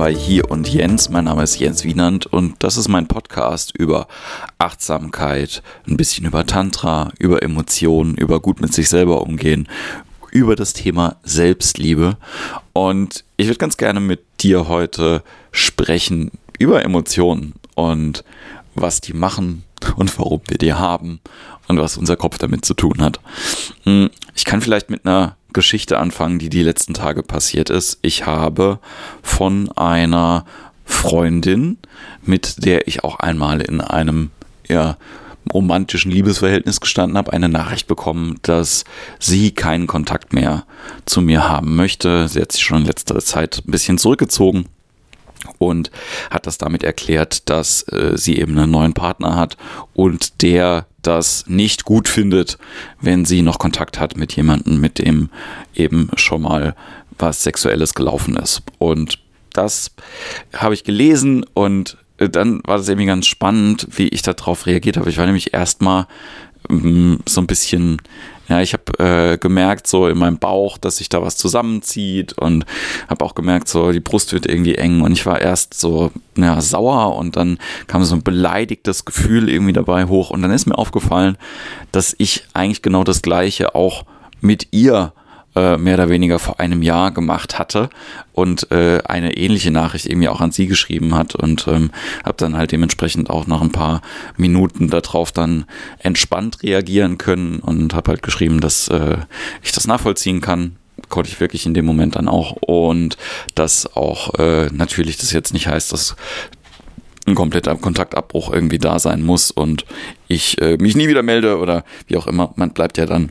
bei Hier und Jens. Mein Name ist Jens Wienand und das ist mein Podcast über Achtsamkeit, ein bisschen über Tantra, über Emotionen, über gut mit sich selber umgehen, über das Thema Selbstliebe. Und ich würde ganz gerne mit dir heute sprechen über Emotionen und was die machen und warum wir die haben und was unser Kopf damit zu tun hat. Hm, ich kann vielleicht mit einer Geschichte anfangen, die die letzten Tage passiert ist. Ich habe von einer Freundin, mit der ich auch einmal in einem ja, romantischen Liebesverhältnis gestanden habe, eine Nachricht bekommen, dass sie keinen Kontakt mehr zu mir haben möchte. Sie hat sich schon in letzter Zeit ein bisschen zurückgezogen und hat das damit erklärt, dass äh, sie eben einen neuen Partner hat und der das nicht gut findet, wenn sie noch Kontakt hat mit jemandem, mit dem eben schon mal was Sexuelles gelaufen ist. Und das habe ich gelesen und äh, dann war das irgendwie ganz spannend, wie ich darauf reagiert habe. Ich war nämlich erstmal mm, so ein bisschen ja, ich habe äh, gemerkt, so in meinem Bauch, dass sich da was zusammenzieht und habe auch gemerkt, so die Brust wird irgendwie eng und ich war erst so ja, sauer und dann kam so ein beleidigtes Gefühl irgendwie dabei hoch und dann ist mir aufgefallen, dass ich eigentlich genau das gleiche auch mit ihr äh, mehr oder weniger vor einem Jahr gemacht hatte und äh, eine ähnliche Nachricht irgendwie auch an sie geschrieben hat und ähm, habe dann halt dementsprechend auch nach ein paar Minuten darauf dann entspannt reagieren können und habe halt geschrieben, dass äh, ich das nachvollziehen kann, konnte ich wirklich in dem Moment dann auch. Und dass auch äh, natürlich das jetzt nicht heißt, dass ein kompletter Kontaktabbruch irgendwie da sein muss und ich äh, mich nie wieder melde oder wie auch immer. Man bleibt ja dann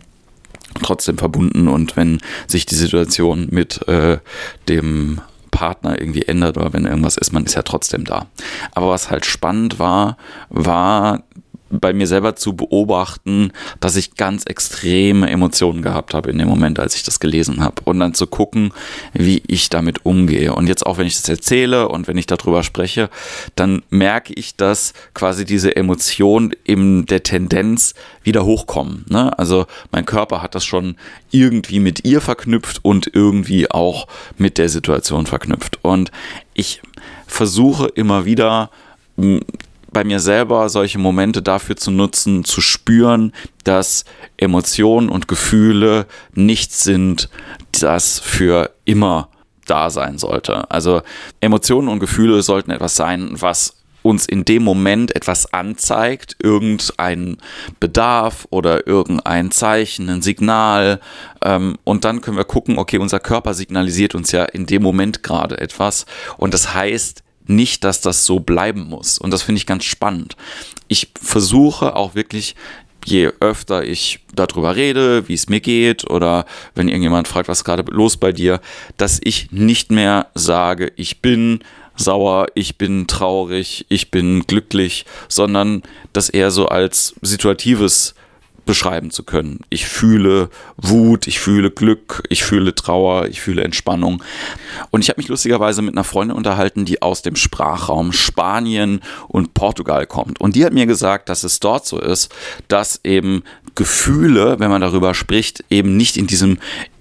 trotzdem verbunden und wenn sich die Situation mit äh, dem Partner irgendwie ändert oder wenn irgendwas ist, man ist ja trotzdem da. Aber was halt spannend war, war bei mir selber zu beobachten, dass ich ganz extreme Emotionen gehabt habe in dem Moment, als ich das gelesen habe. Und dann zu gucken, wie ich damit umgehe. Und jetzt auch, wenn ich das erzähle und wenn ich darüber spreche, dann merke ich, dass quasi diese Emotionen in der Tendenz wieder hochkommen. Ne? Also mein Körper hat das schon irgendwie mit ihr verknüpft und irgendwie auch mit der Situation verknüpft. Und ich versuche immer wieder bei mir selber solche Momente dafür zu nutzen, zu spüren, dass Emotionen und Gefühle nichts sind, das für immer da sein sollte. Also Emotionen und Gefühle sollten etwas sein, was uns in dem Moment etwas anzeigt, irgendein Bedarf oder irgendein Zeichen, ein Signal. Ähm, und dann können wir gucken, okay, unser Körper signalisiert uns ja in dem Moment gerade etwas. Und das heißt, nicht, dass das so bleiben muss. Und das finde ich ganz spannend. Ich versuche auch wirklich je öfter ich darüber rede, wie es mir geht oder wenn irgendjemand fragt, was gerade los bei dir, dass ich nicht mehr sage, ich bin sauer, ich bin traurig, ich bin glücklich, sondern das eher so als situatives beschreiben zu können. Ich fühle Wut, ich fühle Glück, ich fühle Trauer, ich fühle Entspannung. Und ich habe mich lustigerweise mit einer Freundin unterhalten, die aus dem Sprachraum Spanien und Portugal kommt. Und die hat mir gesagt, dass es dort so ist, dass eben Gefühle, wenn man darüber spricht, eben nicht in diesem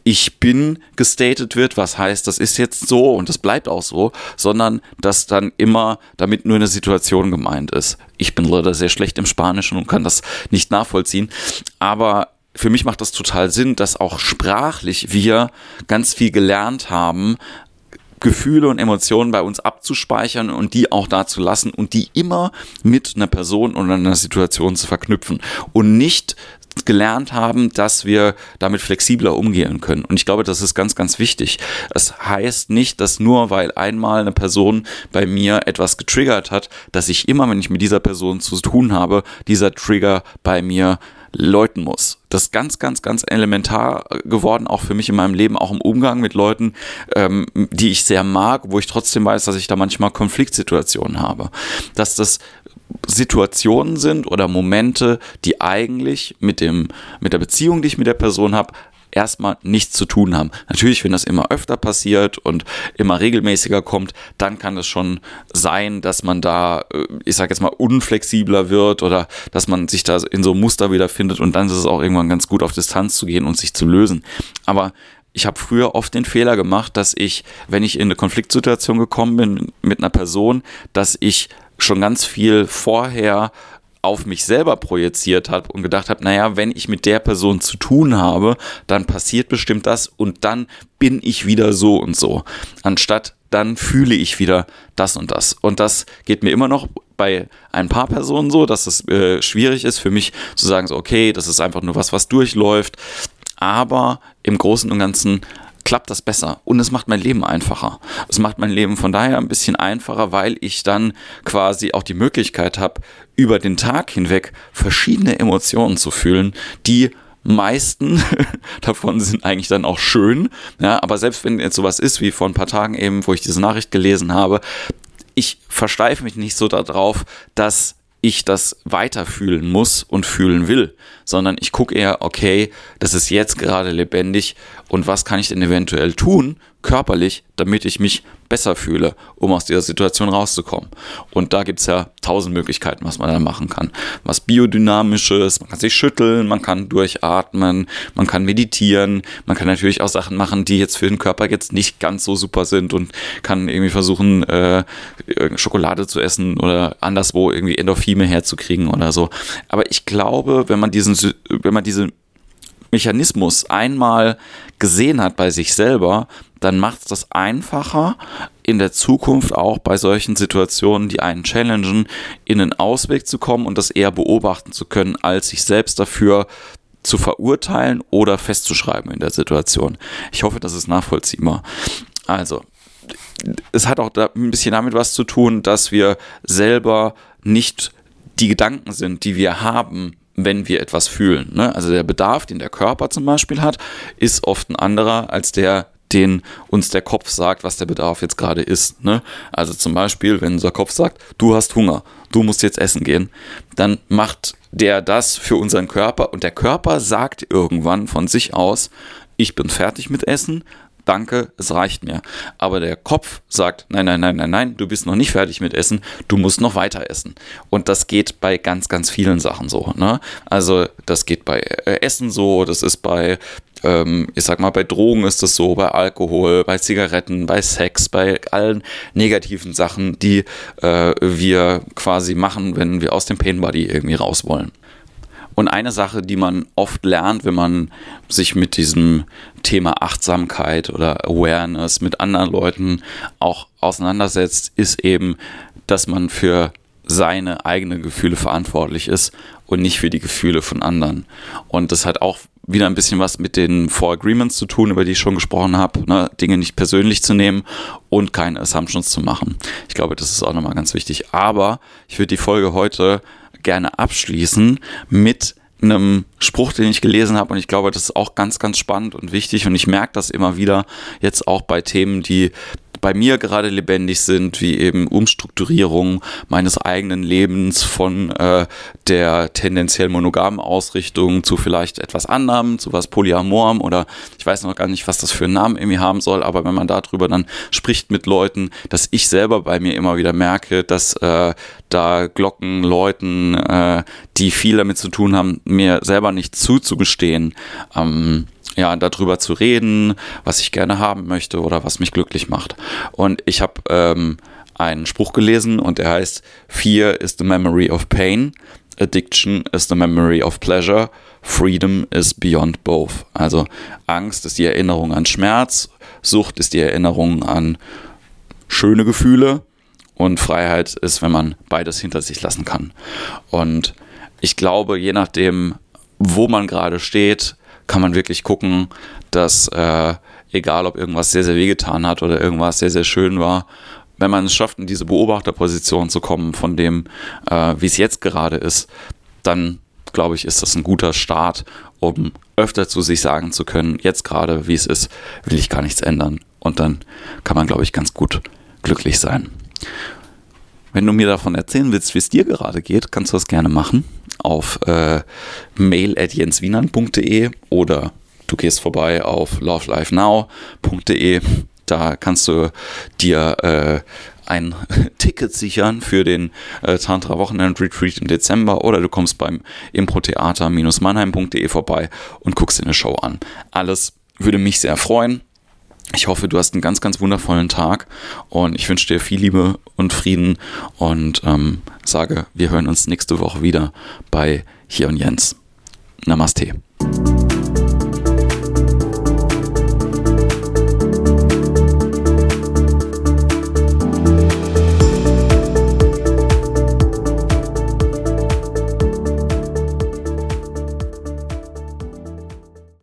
ich bin gestatet wird, was heißt, das ist jetzt so und das bleibt auch so, sondern dass dann immer damit nur eine Situation gemeint ist. Ich bin leider sehr schlecht im Spanischen und kann das nicht nachvollziehen, aber für mich macht das total Sinn, dass auch sprachlich wir ganz viel gelernt haben, Gefühle und Emotionen bei uns abzuspeichern und die auch da zu lassen und die immer mit einer Person oder einer Situation zu verknüpfen und nicht gelernt haben, dass wir damit flexibler umgehen können. Und ich glaube, das ist ganz, ganz wichtig. Es heißt nicht, dass nur weil einmal eine Person bei mir etwas getriggert hat, dass ich immer, wenn ich mit dieser Person zu tun habe, dieser Trigger bei mir läuten muss. Das ist ganz, ganz, ganz elementar geworden, auch für mich in meinem Leben, auch im Umgang mit Leuten, ähm, die ich sehr mag, wo ich trotzdem weiß, dass ich da manchmal Konfliktsituationen habe. Dass das Situationen sind oder Momente, die eigentlich mit dem mit der Beziehung, die ich mit der Person habe, erstmal nichts zu tun haben. Natürlich, wenn das immer öfter passiert und immer regelmäßiger kommt, dann kann es schon sein, dass man da, äh, ich sage jetzt mal, unflexibler wird oder dass man sich da in so einem Muster wiederfindet und dann ist es auch irgendwann ganz gut, auf Distanz zu gehen und sich zu lösen. Aber ich habe früher oft den Fehler gemacht, dass ich, wenn ich in eine Konfliktsituation gekommen bin mit einer Person, dass ich schon ganz viel vorher auf mich selber projiziert habe und gedacht habe, naja, wenn ich mit der Person zu tun habe, dann passiert bestimmt das und dann bin ich wieder so und so. Anstatt dann fühle ich wieder das und das. Und das geht mir immer noch bei ein paar Personen so, dass es äh, schwierig ist für mich zu sagen, so, okay, das ist einfach nur was, was durchläuft. Aber im Großen und Ganzen klappt das besser und es macht mein Leben einfacher. Es macht mein Leben von daher ein bisschen einfacher, weil ich dann quasi auch die Möglichkeit habe, über den Tag hinweg verschiedene Emotionen zu fühlen, die meisten davon sind eigentlich dann auch schön. Ja, aber selbst wenn jetzt sowas ist, wie vor ein paar Tagen eben, wo ich diese Nachricht gelesen habe, ich versteife mich nicht so darauf, dass ich das weiterfühlen muss und fühlen will, sondern ich gucke eher, okay, das ist jetzt gerade lebendig und was kann ich denn eventuell tun, körperlich, damit ich mich besser fühle, um aus dieser Situation rauszukommen. Und da gibt es ja tausend Möglichkeiten, was man da machen kann. Was biodynamisches, man kann sich schütteln, man kann durchatmen, man kann meditieren, man kann natürlich auch Sachen machen, die jetzt für den Körper jetzt nicht ganz so super sind und kann irgendwie versuchen, äh, Schokolade zu essen oder anderswo irgendwie Endorphine herzukriegen oder so. Aber ich glaube, wenn man diesen, wenn man diese Mechanismus einmal gesehen hat bei sich selber, dann macht es das einfacher, in der Zukunft auch bei solchen Situationen, die einen challengen, in einen Ausweg zu kommen und das eher beobachten zu können, als sich selbst dafür zu verurteilen oder festzuschreiben in der Situation. Ich hoffe, das ist nachvollziehbar. Also, es hat auch ein bisschen damit was zu tun, dass wir selber nicht die Gedanken sind, die wir haben, wenn wir etwas fühlen. Ne? Also der Bedarf, den der Körper zum Beispiel hat, ist oft ein anderer als der, den uns der Kopf sagt, was der Bedarf jetzt gerade ist. Ne? Also zum Beispiel, wenn unser Kopf sagt, du hast Hunger, du musst jetzt essen gehen, dann macht der das für unseren Körper und der Körper sagt irgendwann von sich aus, ich bin fertig mit Essen, danke, es reicht mir. Aber der Kopf sagt, nein, nein, nein, nein, nein, du bist noch nicht fertig mit Essen, du musst noch weiter essen. Und das geht bei ganz, ganz vielen Sachen so. Ne? Also das geht bei äh, Essen so, das ist bei ähm, ich sag mal, bei Drogen ist das so, bei Alkohol, bei Zigaretten, bei Sex, bei allen negativen Sachen, die äh, wir quasi machen, wenn wir aus dem Pain Body irgendwie raus wollen. Und eine Sache, die man oft lernt, wenn man sich mit diesem Thema Achtsamkeit oder Awareness mit anderen Leuten auch auseinandersetzt, ist eben, dass man für seine eigenen Gefühle verantwortlich ist und nicht für die Gefühle von anderen. Und das hat auch wieder ein bisschen was mit den Four Agreements zu tun, über die ich schon gesprochen habe, ne? Dinge nicht persönlich zu nehmen und keine Assumptions zu machen. Ich glaube, das ist auch nochmal ganz wichtig. Aber ich würde die Folge heute gerne abschließen mit einem Spruch, den ich gelesen habe. Und ich glaube, das ist auch ganz, ganz spannend und wichtig. Und ich merke das immer wieder jetzt auch bei Themen, die bei mir gerade lebendig sind, wie eben Umstrukturierung meines eigenen Lebens von äh, der tendenziell monogamen Ausrichtung zu vielleicht etwas anderem, zu was Polyamorem oder ich weiß noch gar nicht, was das für einen Namen irgendwie haben soll, aber wenn man darüber dann spricht mit Leuten, dass ich selber bei mir immer wieder merke, dass äh, da Glocken läuten, äh, die viel damit zu tun haben, mir selber nicht zuzugestehen. Ähm, ja, darüber zu reden, was ich gerne haben möchte oder was mich glücklich macht. Und ich habe ähm, einen Spruch gelesen und der heißt, Fear is the memory of pain, Addiction is the memory of pleasure, Freedom is beyond both. Also Angst ist die Erinnerung an Schmerz, Sucht ist die Erinnerung an schöne Gefühle und Freiheit ist, wenn man beides hinter sich lassen kann. Und ich glaube, je nachdem, wo man gerade steht, kann man wirklich gucken, dass äh, egal ob irgendwas sehr, sehr wehgetan hat oder irgendwas sehr, sehr schön war, wenn man es schafft, in diese Beobachterposition zu kommen von dem, äh, wie es jetzt gerade ist, dann glaube ich, ist das ein guter Start, um öfter zu sich sagen zu können, jetzt gerade, wie es ist, will ich gar nichts ändern. Und dann kann man, glaube ich, ganz gut glücklich sein. Wenn du mir davon erzählen willst, wie es dir gerade geht, kannst du das gerne machen auf äh, mail.jenswienern.de oder du gehst vorbei auf lovelifenow.de. Da kannst du dir äh, ein Ticket sichern für den äh, Tantra Wochenend Retreat im Dezember oder du kommst beim Impro-Theater-mannheim.de vorbei und guckst dir eine Show an. Alles würde mich sehr freuen. Ich hoffe, du hast einen ganz, ganz wundervollen Tag und ich wünsche dir viel Liebe und Frieden und ähm, sage, wir hören uns nächste Woche wieder bei Hier und Jens. Namaste.